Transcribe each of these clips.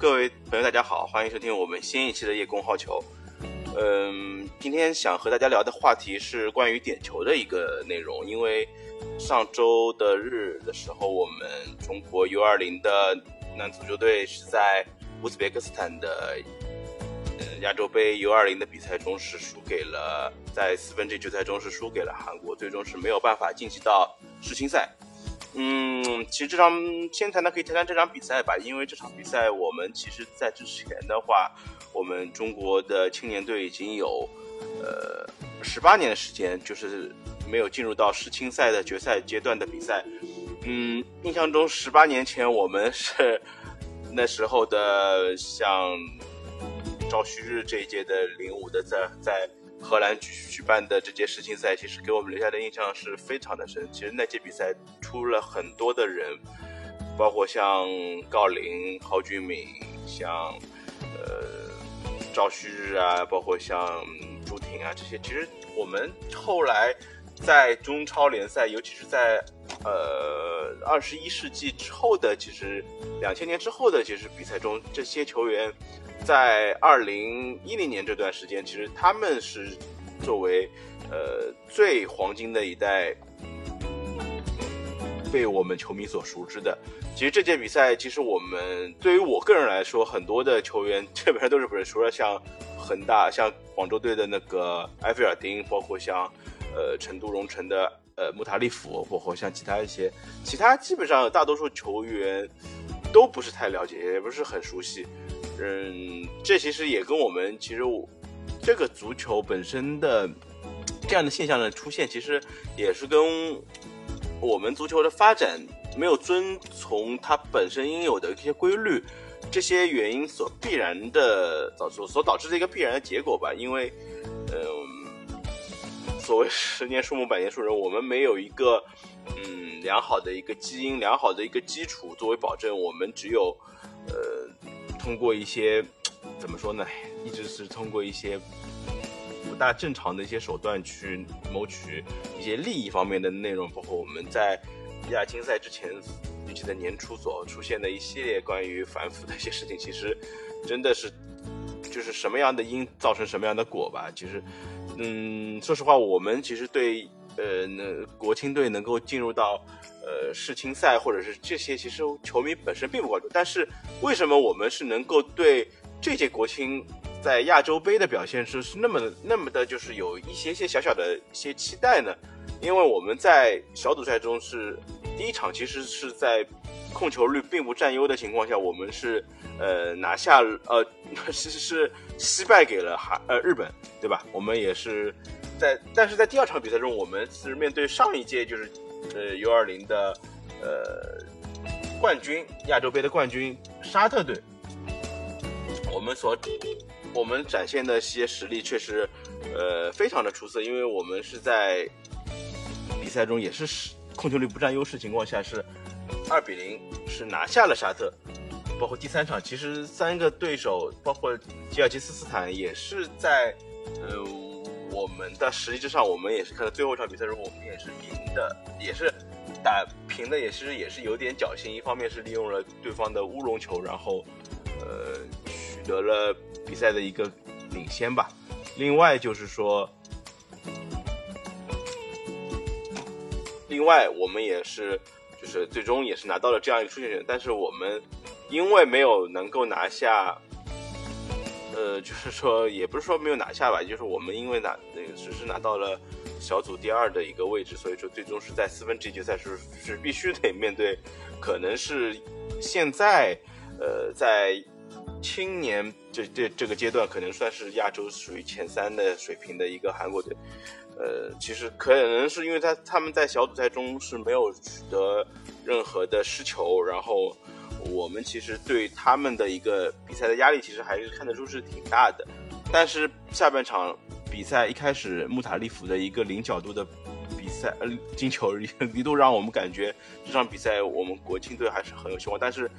各位朋友，大家好，欢迎收听我们新一期的夜空好球。嗯，今天想和大家聊的话题是关于点球的一个内容，因为上周的日的时候，我们中国 U20 的男足球队是在乌兹别克斯坦的亚洲杯 U20 的比赛中是输给了，在四分之一决赛中是输给了韩国，最终是没有办法晋级到世青赛。嗯，其实这场先谈谈可以谈谈这场比赛吧，因为这场比赛我们其实在之前的话，我们中国的青年队已经有呃十八年的时间，就是没有进入到世青赛的决赛阶段的比赛。嗯，印象中十八年前我们是那时候的像赵旭日这一届的零五的在在。荷兰举举办的这届世青赛，其实给我们留下的印象是非常的深。其实那届比赛出了很多的人，包括像郜林、郝俊敏，像呃赵旭日啊，包括像朱婷啊这些。其实我们后来在中超联赛，尤其是在呃二十一世纪之后的，其实两千年之后的，其实比赛中这些球员。在二零一零年这段时间，其实他们是作为呃最黄金的一代被我们球迷所熟知的。其实这届比赛，其实我们对于我个人来说，很多的球员基本上都是不是除了像恒大、像广州队的那个埃菲尔丁，包括像呃成都荣城的呃穆塔利夫，包括像其他一些，其他基本上大多数球员都不是太了解，也不是很熟悉。嗯，这其实也跟我们其实这个足球本身的这样的现象的出现，其实也是跟我们足球的发展没有遵从它本身应有的一些规律，这些原因所必然的导所所导致的一个必然的结果吧。因为，嗯，所谓十年树木，百年树人，我们没有一个嗯良好的一个基因，良好的一个基础作为保证，我们只有呃。通过一些 怎么说呢？一直是通过一些不大正常的一些手段去谋取一些利益方面的内容，包括我们在亚青赛之前，预计的年初所出现的一系列关于反腐的一些事情，其实真的是就是什么样的因造成什么样的果吧。其实，嗯，说实话，我们其实对呃，那国青队能够进入到。呃，世青赛或者是这些，其实球迷本身并不关注。但是为什么我们是能够对这届国青在亚洲杯的表现是是那么那么的，就是有一些些小小的一些期待呢？因为我们在小组赛中是第一场，其实是在控球率并不占优的情况下，我们是呃拿下呃 其实是惜败给了韩呃日本，对吧？我们也是在，但是在第二场比赛中，我们是面对上一届就是。呃，U 二零的呃冠军，亚洲杯的冠军沙特队，我们所我们展现的一些实力确实呃非常的出色，因为我们是在比赛中也是控球率不占优势情况下是二比零是拿下了沙特，包括第三场其实三个对手包括吉尔吉斯斯坦也是在呃。我们的实力之上，我们也是看到最后一场比赛中，我们也是赢的，也是打平的，也是也是有点侥幸。一方面是利用了对方的乌龙球，然后呃取得了比赛的一个领先吧。另外就是说，另外我们也是就是最终也是拿到了这样一个出线权，但是我们因为没有能够拿下。呃，就是说，也不是说没有拿下吧，就是我们因为拿那个只是拿到了小组第二的一个位置，所以说最终是在四分之一决赛是是必须得面对，可能是现在呃在青年这这这个阶段可能算是亚洲属于前三的水平的一个韩国队，呃，其实可能是因为他他们在小组赛中是没有取得任何的失球，然后。我们其实对他们的一个比赛的压力，其实还是看得出是挺大的。但是下半场比赛一开始，穆塔利夫的一个零角度的比赛呃进球，一度让我们感觉这场比赛我们国青队还是很有希望。但是，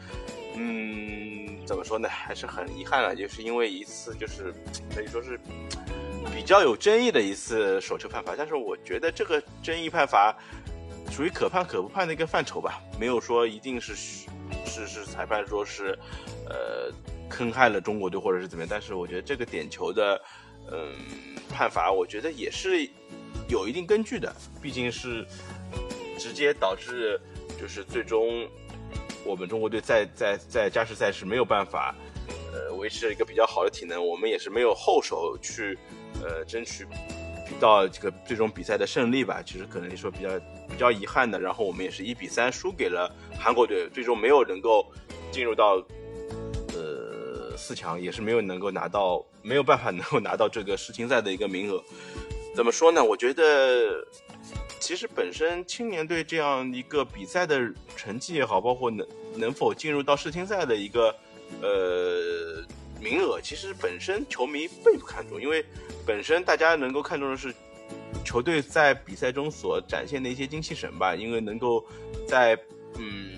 嗯，怎么说呢，还是很遗憾了，就是因为一次就是可以说是比较有争议的一次手球判罚。但是我觉得这个争议判罚。属于可判可不判的一个范畴吧，没有说一定是是是裁判说是呃坑害了中国队或者是怎么样，但是我觉得这个点球的嗯判罚，我觉得也是有一定根据的，毕竟是直接导致就是最终我们中国队在在在加时赛是没有办法呃维持一个比较好的体能，我们也是没有后手去呃争取。到这个最终比赛的胜利吧，其实可能说比较比较遗憾的。然后我们也是一比三输给了韩国队，最终没有能够进入到呃四强，也是没有能够拿到没有办法能够拿到这个世青赛的一个名额。怎么说呢？我觉得其实本身青年队这样一个比赛的成绩也好，包括能能否进入到世青赛的一个呃名额，其实本身球迷并不看重，因为。本身大家能够看重的是球队在比赛中所展现的一些精气神吧，因为能够在嗯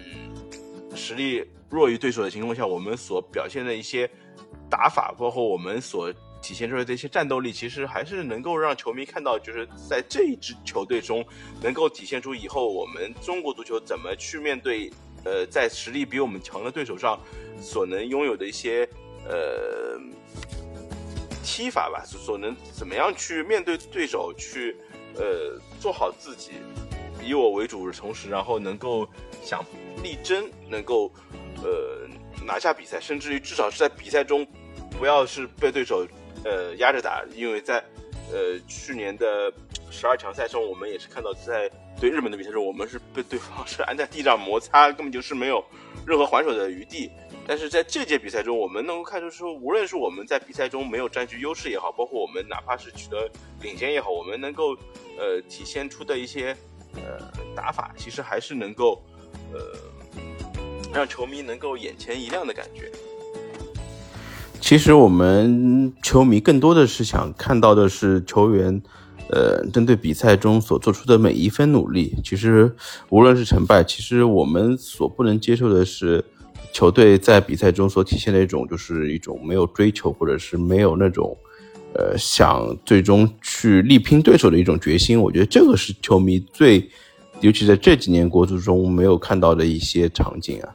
实力弱于对手的情况下，我们所表现的一些打法，包括我们所体现出来的一些战斗力，其实还是能够让球迷看到，就是在这一支球队中能够体现出以后我们中国足球怎么去面对呃在实力比我们强的对手上所能拥有的一些呃。踢法吧，所能怎么样去面对对手，去呃做好自己，以我为主的，同时然后能够想力争能够呃拿下比赛，甚至于至少是在比赛中不要是被对手呃压着打，因为在呃去年的十二强赛中，我们也是看到在对日本的比赛中，我们是被对方是按在地上摩擦，根本就是没有任何还手的余地。但是在这届比赛中，我们能够看出说，无论是我们在比赛中没有占据优势也好，包括我们哪怕是取得领先也好，我们能够呃体现出的一些呃打法，其实还是能够呃让球迷能够眼前一亮的感觉。其实我们球迷更多的是想看到的是球员呃针对比赛中所做出的每一分努力。其实无论是成败，其实我们所不能接受的是。球队在比赛中所体现的一种，就是一种没有追求，或者是没有那种，呃，想最终去力拼对手的一种决心。我觉得这个是球迷最，尤其在这几年国足中没有看到的一些场景啊。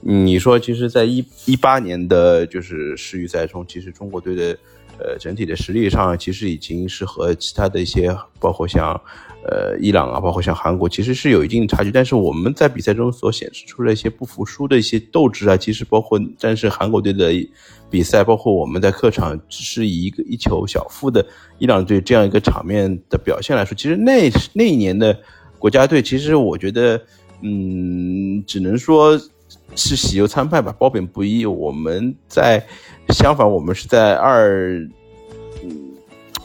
你说，其实，在一一八年的就是世预赛中，其实中国队的，呃，整体的实力上，其实已经是和其他的一些，包括像。呃，伊朗啊，包括像韩国，其实是有一定的差距。但是我们在比赛中所显示出来一些不服输的一些斗志啊，其实包括战胜韩国队的比赛，包括我们在客场只是以一个一球小负的伊朗队这样一个场面的表现来说，其实那那一年的国家队，其实我觉得，嗯，只能说是喜忧参半吧，褒贬不一。我们在相反，我们是在二。嗯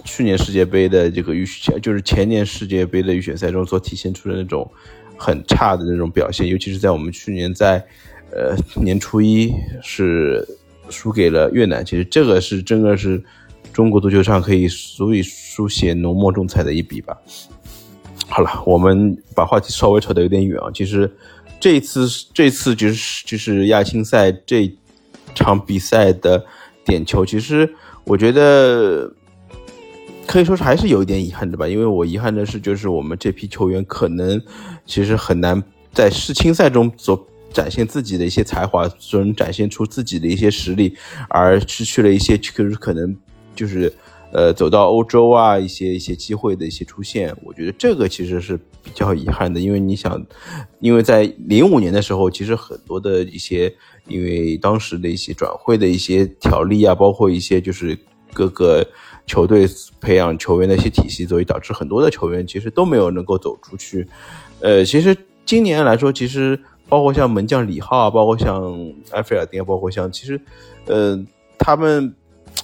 去年世界杯的这个预选，就是前年世界杯的预选赛中所体现出的那种很差的那种表现，尤其是在我们去年在呃年初一是输给了越南，其实这个是真的是中国足球上可以足以书写浓墨重彩的一笔吧。好了，我们把话题稍微扯得有点远啊，其实这一次这次就是就是亚青赛这场比赛的点球，其实我觉得。可以说是还是有一点遗憾的吧，因为我遗憾的是，就是我们这批球员可能其实很难在世青赛中所展现自己的一些才华，所能展现出自己的一些实力，而失去了一些就是可能就是呃走到欧洲啊一些一些机会的一些出现。我觉得这个其实是比较遗憾的，因为你想，因为在零五年的时候，其实很多的一些因为当时的一些转会的一些条例啊，包括一些就是各个。球队培养球员的一些体系，所以导致很多的球员其实都没有能够走出去。呃，其实今年来说，其实包括像门将李浩啊，包括像埃菲尔丁，包括像其实，呃，他们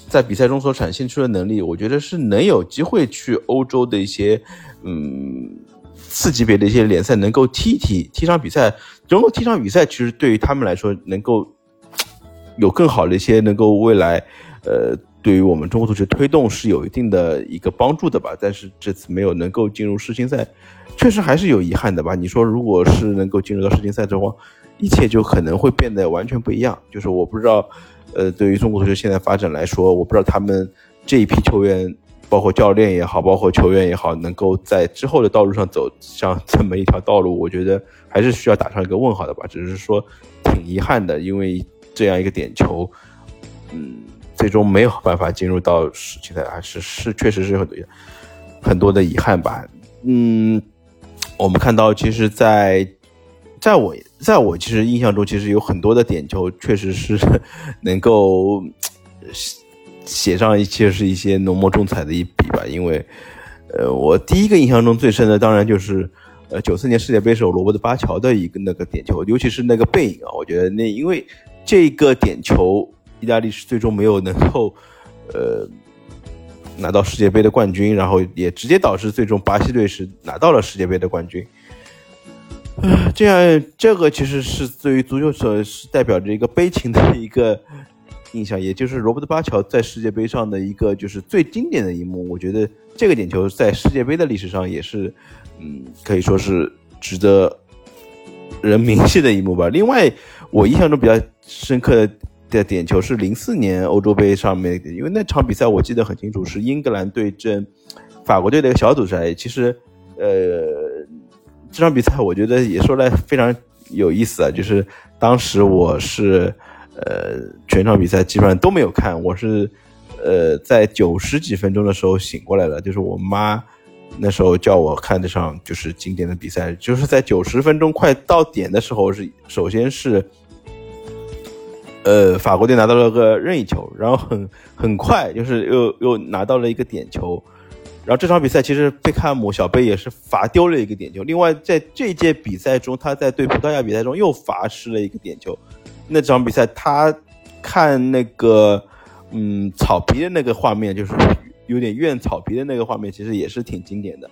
在比赛中所展现出的能力，我觉得是能有机会去欧洲的一些嗯次级别的一些联赛能够踢一踢踢场比赛，能够踢场比赛，其实对于他们来说，能够有更好的一些能够未来呃。对于我们中国足球推动是有一定的一个帮助的吧，但是这次没有能够进入世青赛，确实还是有遗憾的吧。你说，如果是能够进入到世青赛的话，一切就可能会变得完全不一样。就是我不知道，呃，对于中国足球现在发展来说，我不知道他们这一批球员包括教练也好，包括球员也好，能够在之后的道路上走上这么一条道路，我觉得还是需要打上一个问号的吧。只是说挺遗憾的，因为这样一个点球，嗯，最终没有办法进入到世锦赛，还是是确实是很多很多的遗憾吧。嗯，我们看到，其实，在在我在我其实印象中，其实有很多的点球确实是 能够。写上一些是一些浓墨重彩的一笔吧，因为，呃，我第一个印象中最深的当然就是，呃，九四年世界杯时候罗伯特巴乔的一个那个点球，尤其是那个背影啊，我觉得那因为这个点球，意大利是最终没有能够，呃，拿到世界杯的冠军，然后也直接导致最终巴西队是拿到了世界杯的冠军，这样这个其实是对于足球者是代表着一个悲情的一个。印象，也就是罗伯特巴乔在世界杯上的一个就是最经典的一幕。我觉得这个点球在世界杯的历史上也是，嗯，可以说是值得人铭记的一幕吧。另外，我印象中比较深刻的点球是零四年欧洲杯上面，因为那场比赛我记得很清楚，是英格兰对阵法国队的一个小组赛。其实，呃，这场比赛我觉得也说来非常有意思啊，就是当时我是。呃，全场比赛基本上都没有看，我是，呃，在九十几分钟的时候醒过来了，就是我妈那时候叫我看这场就是经典的比赛，就是在九十分钟快到点的时候是，首先是，呃，法国队拿到了个任意球，然后很很快就是又又拿到了一个点球，然后这场比赛其实贝克汉姆小贝也是罚丢了一个点球，另外在这届比赛中他在对葡萄牙比赛中又罚失了一个点球。那场比赛，他看那个，嗯，草皮的那个画面，就是有点怨草皮的那个画面，其实也是挺经典的。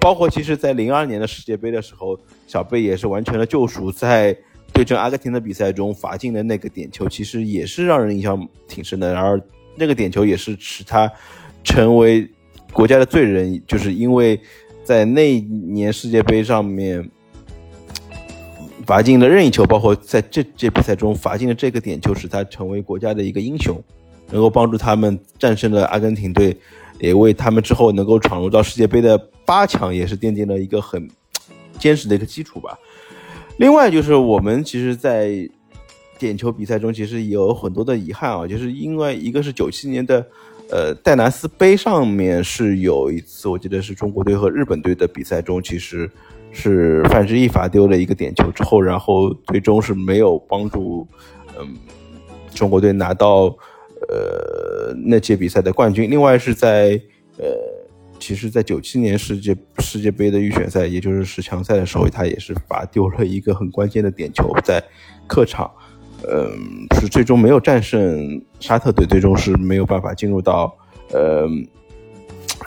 包括其实，在零二年的世界杯的时候，小贝也是完成了救赎，在对阵阿根廷的比赛中罚进的那个点球，其实也是让人印象挺深的。然而，那个点球也是使他成为国家的罪人，就是因为在那一年世界杯上面。罚进了任意球，包括在这届比赛中罚进了这个点球，使他成为国家的一个英雄，能够帮助他们战胜了阿根廷队，也为他们之后能够闯入到世界杯的八强，也是奠定了一个很坚实的一个基础吧。另外就是我们其实，在点球比赛中，其实有很多的遗憾啊，就是因为一个是九七年的呃戴拿斯杯上面是有一次，我记得是中国队和日本队的比赛中，其实。是范志毅罚丢了一个点球之后，然后最终是没有帮助，嗯，中国队拿到呃那届比赛的冠军。另外是在呃，其实，在九七年世界世界杯的预选赛，也就是十强赛的时候，他也是罚丢了一个很关键的点球，在客场，嗯，是最终没有战胜沙特队，最终是没有办法进入到呃。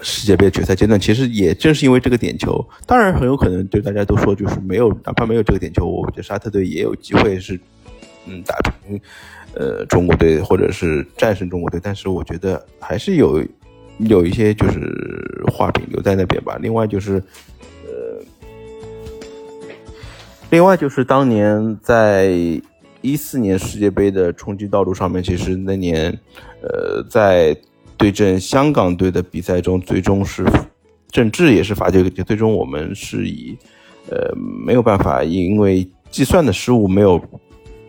世界杯决赛阶段，其实也正是因为这个点球，当然很有可能对大家都说，就是没有哪怕没有这个点球，我觉得沙特队也有机会是，嗯，打平，呃，中国队或者是战胜中国队。但是我觉得还是有有一些就是画饼留在那边吧。另外就是，呃，另外就是当年在一四年世界杯的冲击道路上面，其实那年，呃，在。对阵香港队的比赛中，最终是郑智也是罚丢，最终我们是以呃没有办法，因为计算的失误没有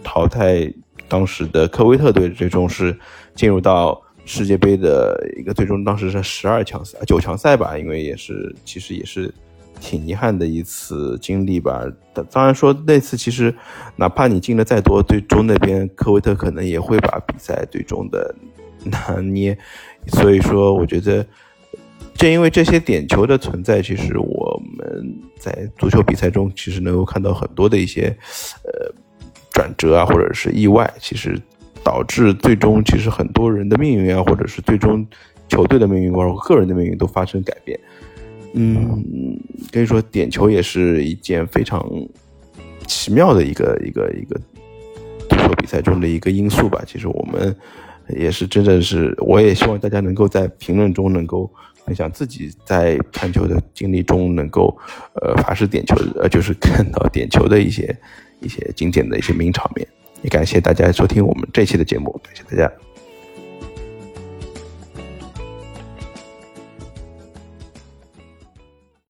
淘汰当时的科威特队，最终是进入到世界杯的一个最终，当时是十二强赛、九强赛吧，因为也是其实也是挺遗憾的一次经历吧。当然说那次其实哪怕你进的再多，最终那边科威特可能也会把比赛最终的 拿捏。所以说，我觉得正因为这些点球的存在，其实我们在足球比赛中其实能够看到很多的一些呃转折啊，或者是意外，其实导致最终其实很多人的命运啊，或者是最终球队的命运，包括个人的命运都发生改变。嗯，可以说点球也是一件非常奇妙的一个一个一个足球比赛中的一个因素吧。其实我们。也是真的是，我也希望大家能够在评论中能够分享自己在看球的经历中，能够呃发誓点球，呃就是看到点球的一些一些经典的一些名场面。也感谢大家收听我们这期的节目，感谢大家。